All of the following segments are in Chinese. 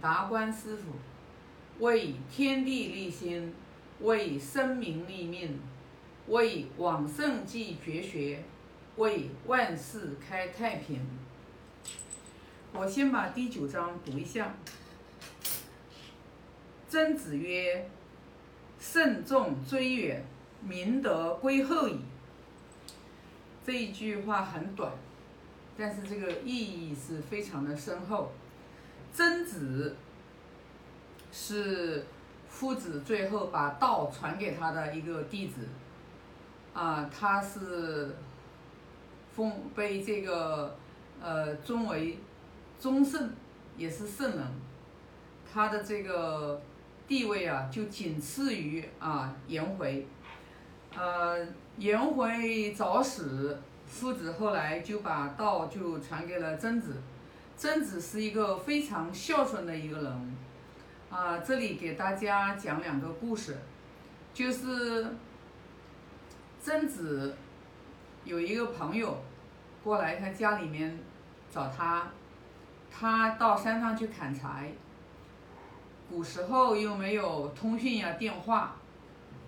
达观师傅为天地立心，为生民立命，为往圣继绝学，为万世开太平。我先把第九章读一下。曾子曰：“慎重追远，明德归后矣。”这一句话很短，但是这个意义是非常的深厚。曾子是夫子最后把道传给他的一个弟子，啊，他是封被这个呃尊为宗圣，也是圣人，他的这个地位啊就仅次于啊颜回，呃颜回早死，夫子后来就把道就传给了曾子。曾子是一个非常孝顺的一个人，啊，这里给大家讲两个故事，就是曾子有一个朋友过来他家里面找他，他到山上去砍柴，古时候又没有通讯呀电话，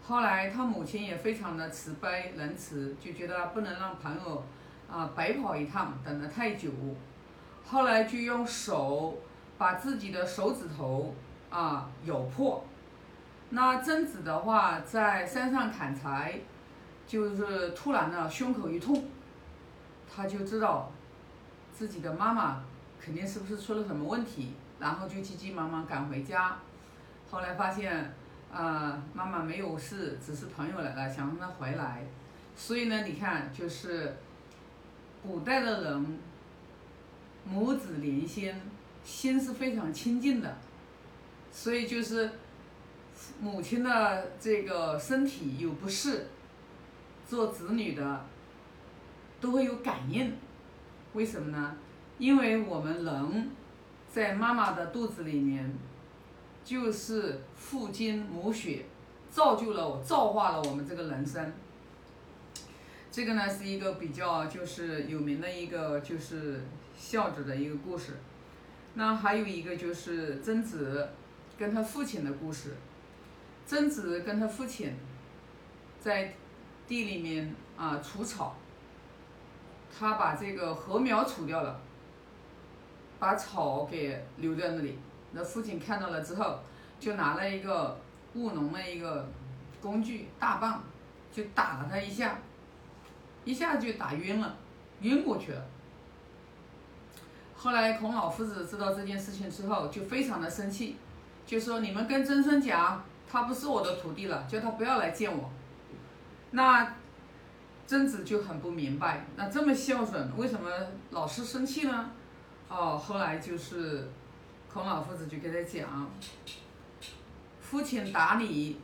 后来他母亲也非常的慈悲仁慈，就觉得不能让朋友啊白跑一趟，等得太久。后来就用手把自己的手指头啊咬破。那曾子的话在山上砍柴，就是突然呢胸口一痛，他就知道自己的妈妈肯定是不是出了什么问题，然后就急急忙忙赶回家。后来发现啊妈妈没有事，只是朋友来了想让他回来。所以呢，你看就是古代的人。母子连心，心是非常亲近的，所以就是母亲的这个身体有不适，做子女的都会有感应。为什么呢？因为我们人在妈妈的肚子里面，就是父精母血，造就了我、造化了我们这个人生。这个呢是一个比较就是有名的一个就是。孝子的一个故事，那还有一个就是曾子跟他父亲的故事。曾子跟他父亲在地里面啊除草，他把这个禾苗除掉了，把草给留在那里。那父亲看到了之后，就拿了一个务农的一个工具大棒，就打了他一下，一下就打晕了，晕过去了。后来孔老夫子知道这件事情之后，就非常的生气，就说：“你们跟曾孙讲，他不是我的徒弟了，叫他不要来见我。”那曾子就很不明白，那这么孝顺，为什么老是生气呢？哦，后来就是孔老夫子就给他讲：“父亲打你，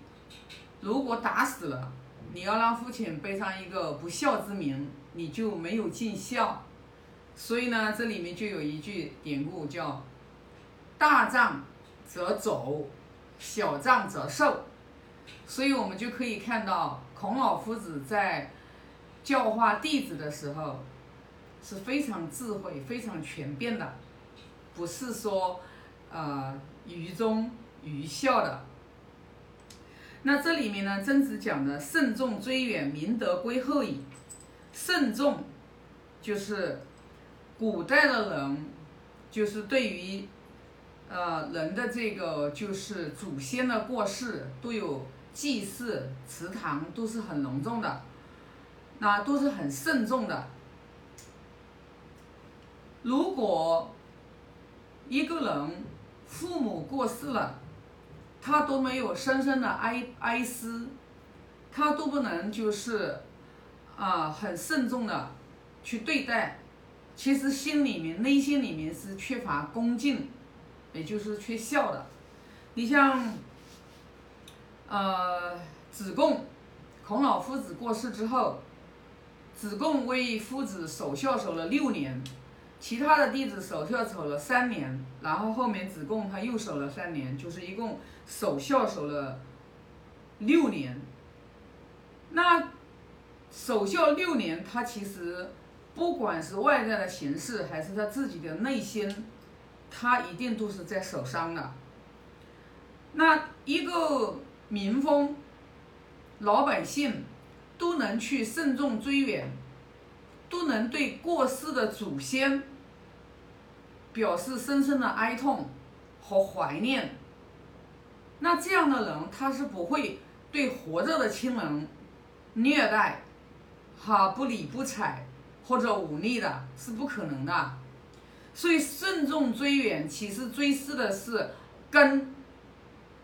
如果打死了，你要让父亲背上一个不孝之名，你就没有尽孝。”所以呢，这里面就有一句典故叫“大丈则走，小丈则受”。所以我们就可以看到孔老夫子在教化弟子的时候是非常智慧、非常全变的，不是说呃愚忠愚孝的。那这里面呢，曾子讲的“慎重追远，明德归后矣”。慎重就是。古代的人，就是对于，呃，人的这个就是祖先的过世都有祭祀祠堂，都是很隆重的，那都是很慎重的。如果一个人父母过世了，他都没有深深的哀哀思，他都不能就是啊很慎重的去对待。其实心里面、内心里面是缺乏恭敬，也就是缺孝的。你像，呃，子贡，孔老夫子过世之后，子贡为夫子守孝守了六年，其他的弟子守孝守了三年，然后后面子贡他又守了三年，就是一共守孝守了六年。那守孝六年，他其实。不管是外在的形式，还是他自己的内心，他一定都是在受伤的。那一个民风，老百姓都能去慎重追远，都能对过世的祖先表示深深的哀痛和怀念。那这样的人，他是不会对活着的亲人虐待、哈不理不睬或者忤逆的，是不可能的。所以慎重追远，其实追思的是根，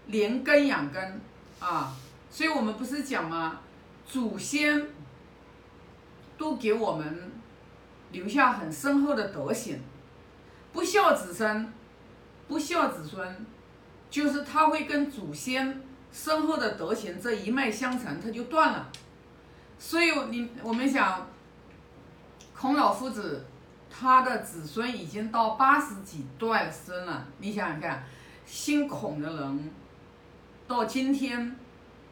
连根养根啊。所以我们不是讲吗？祖先都给我们留下很深厚的德行，不孝子孙，不孝子孙。就是他会跟祖先深厚的德行这一脉相承，他就断了。所以你我们想，孔老夫子他的子孙已经到八十几代孙了。你想想看，姓孔的人到今天，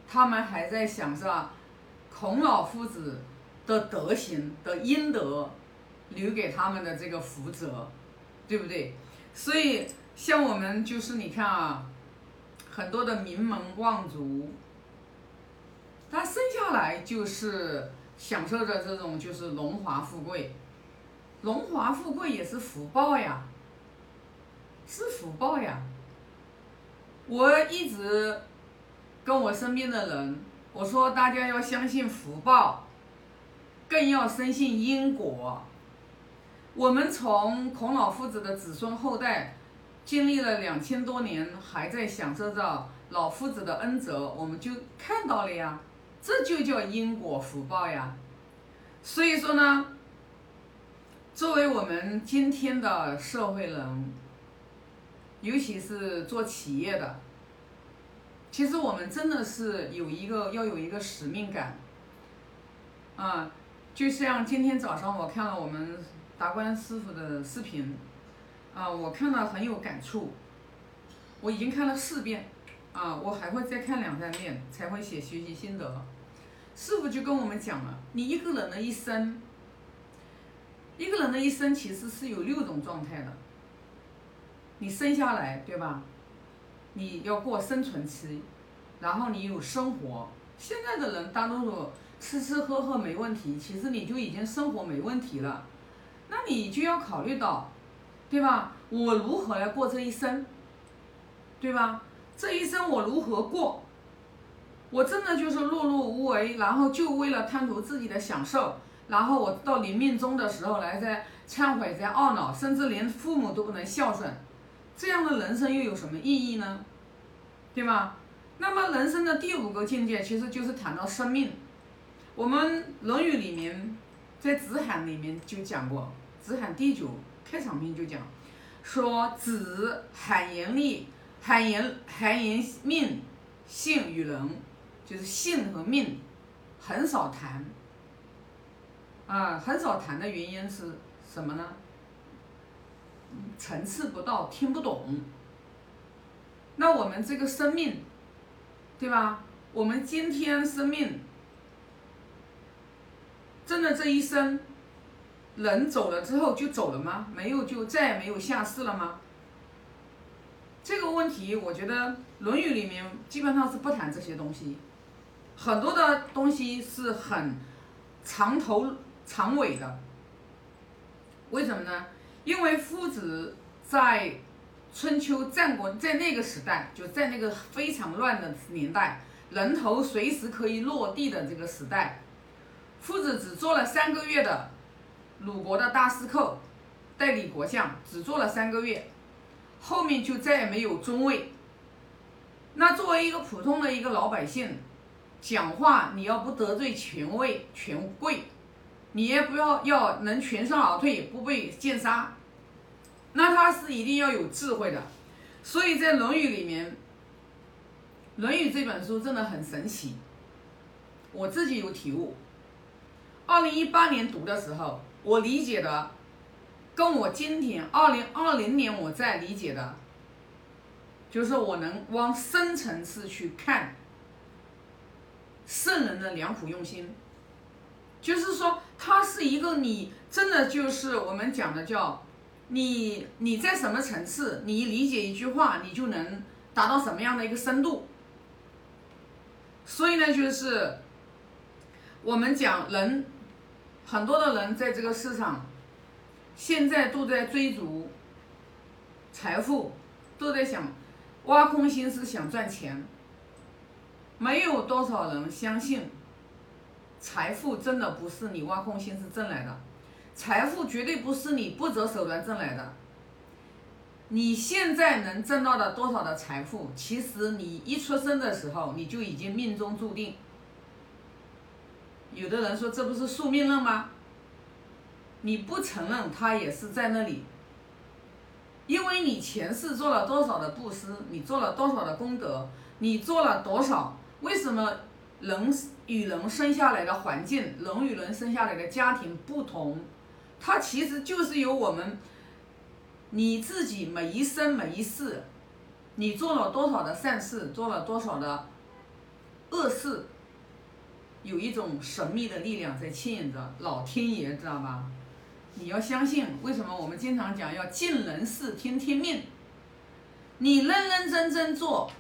他们还在享受孔老夫子的德行的阴德留给他们的这个福泽，对不对？所以。像我们就是你看啊，很多的名门望族，他生下来就是享受着这种就是荣华富贵，荣华富贵也是福报呀，是福报呀。我一直跟我身边的人我说，大家要相信福报，更要深信因果。我们从孔老夫子的子孙后代。经历了两千多年，还在享受着老夫子的恩泽，我们就看到了呀，这就叫因果福报呀。所以说呢，作为我们今天的社会人，尤其是做企业的，其实我们真的是有一个要有一个使命感。啊，就像今天早上我看了我们达观师傅的视频。啊，我看了很有感触，我已经看了四遍，啊，我还会再看两三遍才会写学习心得。师傅就跟我们讲了，你一个人的一生，一个人的一生其实是有六种状态的。你生下来，对吧？你要过生存期，然后你有生活。现在的人大多数吃吃喝喝没问题，其实你就已经生活没问题了，那你就要考虑到。对吧？我如何来过这一生？对吧？这一生我如何过？我真的就是碌碌无为，然后就为了贪图自己的享受，然后我到临命终的时候来在忏悔、在懊恼，甚至连父母都不能孝顺，这样的人生又有什么意义呢？对吧？那么人生的第五个境界其实就是谈到生命。我们《论语》里面在子罕里面就讲过，子罕第九。开场篇就讲，说子罕言利，罕言罕言命，性与人，就是性和命，很少谈。啊，很少谈的原因是什么呢？层次不到，听不懂。那我们这个生命，对吧？我们今天生命，真的这一生。人走了之后就走了吗？没有就再也没有下世了吗？这个问题，我觉得《论语》里面基本上是不谈这些东西，很多的东西是很长头长尾的。为什么呢？因为夫子在春秋战国在那个时代，就在那个非常乱的年代，人头随时可以落地的这个时代，夫子只做了三个月的。鲁国的大司寇，代理国相，只做了三个月，后面就再也没有中位。那作为一个普通的一个老百姓，讲话你要不得罪权位权贵，你也不要要能全身而退，不被剑杀，那他是一定要有智慧的。所以在《论语》里面，《论语》这本书真的很神奇，我自己有体悟。二零一八年读的时候。我理解的，跟我今天二零二零年我在理解的，就是我能往深层次去看圣人的良苦用心，就是说他是一个你真的就是我们讲的叫你你在什么层次，你理解一句话，你就能达到什么样的一个深度。所以呢，就是我们讲人，很多的人在这个世上，现在都在追逐财富，都在想挖空心思想赚钱。没有多少人相信，财富真的不是你挖空心思挣来的。财富绝对不是你不择手段挣来的。你现在能挣到的多少的财富，其实你一出生的时候你就已经命中注定。有的人说这不是宿命论吗？你不承认，他也是在那里。因为你前世做了多少的布施，你做了多少的功德，你做了多少？为什么人与人生下来的环境，人与人生下来的家庭不同？它其实就是由我们你自己每一生每一世，你做了多少的善事，做了多少的恶事，有一种神秘的力量在牵引着老天爷，知道吧？你要相信，为什么我们经常讲要尽人事听天命？你认认真真做，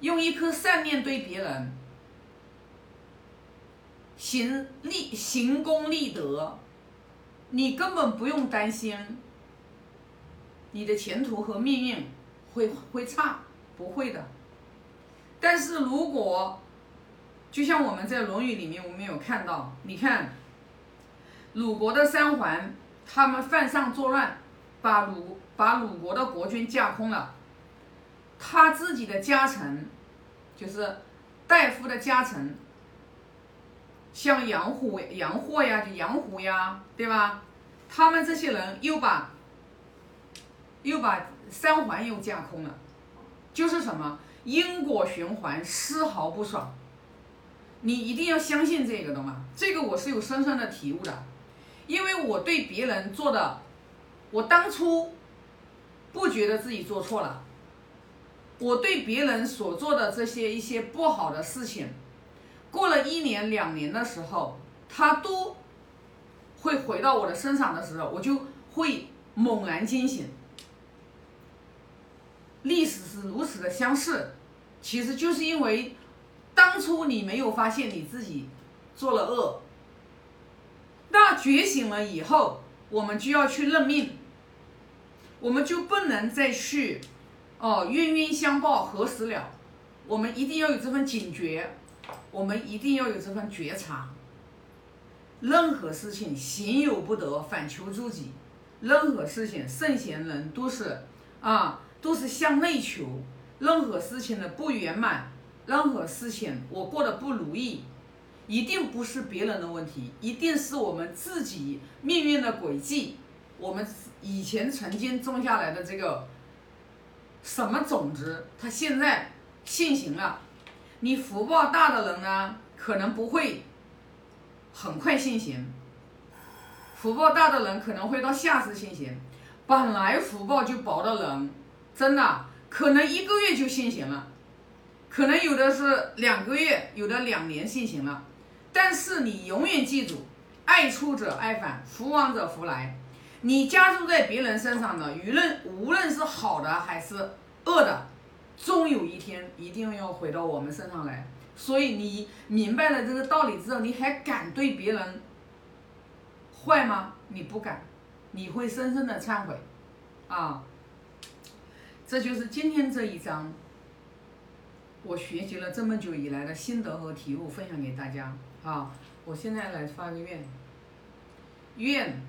用一颗善念对别人。行立行功立德，你根本不用担心你的前途和命运会会差，不会的。但是如果就像我们在《论语》里面，我们有看到，你看鲁国的三桓，他们犯上作乱，把鲁把鲁国的国君架空了，他自己的家臣，就是大夫的家臣。像杨虎、杨霍呀，就杨虎呀，对吧？他们这些人又把又把三环又架空了，就是什么因果循环，丝毫不爽。你一定要相信这个的嘛，这个我是有深深的体悟的，因为我对别人做的，我当初不觉得自己做错了，我对别人所做的这些一些不好的事情。过了一年两年的时候，他都会回到我的身上的时候，我就会猛然惊醒。历史是如此的相似，其实就是因为当初你没有发现你自己做了恶，那觉醒了以后，我们就要去认命，我们就不能再去哦冤冤相报何时了，我们一定要有这份警觉。我们一定要有这份觉察。任何事情行有不得，反求诸己。任何事情，圣贤人都是啊，都是向内求。任何事情的不圆满，任何事情我过得不如意，一定不是别人的问题，一定是我们自己命运的轨迹。我们以前曾经种下来的这个什么种子，它现在现行了。你福报大的人呢，可能不会很快现行。福报大的人可能会到下次现行。本来福报就薄的人，真的可能一个月就现行了，可能有的是两个月，有的两年现行了。但是你永远记住，爱出者爱返，福往者福来。你加注在别人身上的，舆论无论是好的还是恶的。终有一天一定要回到我们身上来，所以你明白了这个道理之后，你还敢对别人坏吗？你不敢，你会深深的忏悔，啊，这就是今天这一章，我学习了这么久以来的心得和体悟，分享给大家好！我现在来发个愿，愿。